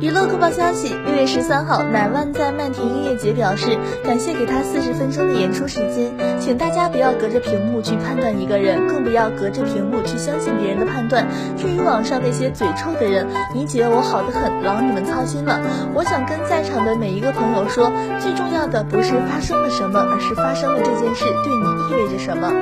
娱乐快报消息：六月十三号，乃万在漫天音乐节表示感谢给他四十分钟的演出时间，请大家不要隔着屏幕去判断一个人，更不要隔着屏幕去相信别人的判断。至于网上那些嘴臭的人，你姐我好的很，劳你们操心了。我想跟在场的每一个朋友说，最重要的不是发生了什么，而是发生了这件事对你意味着什么。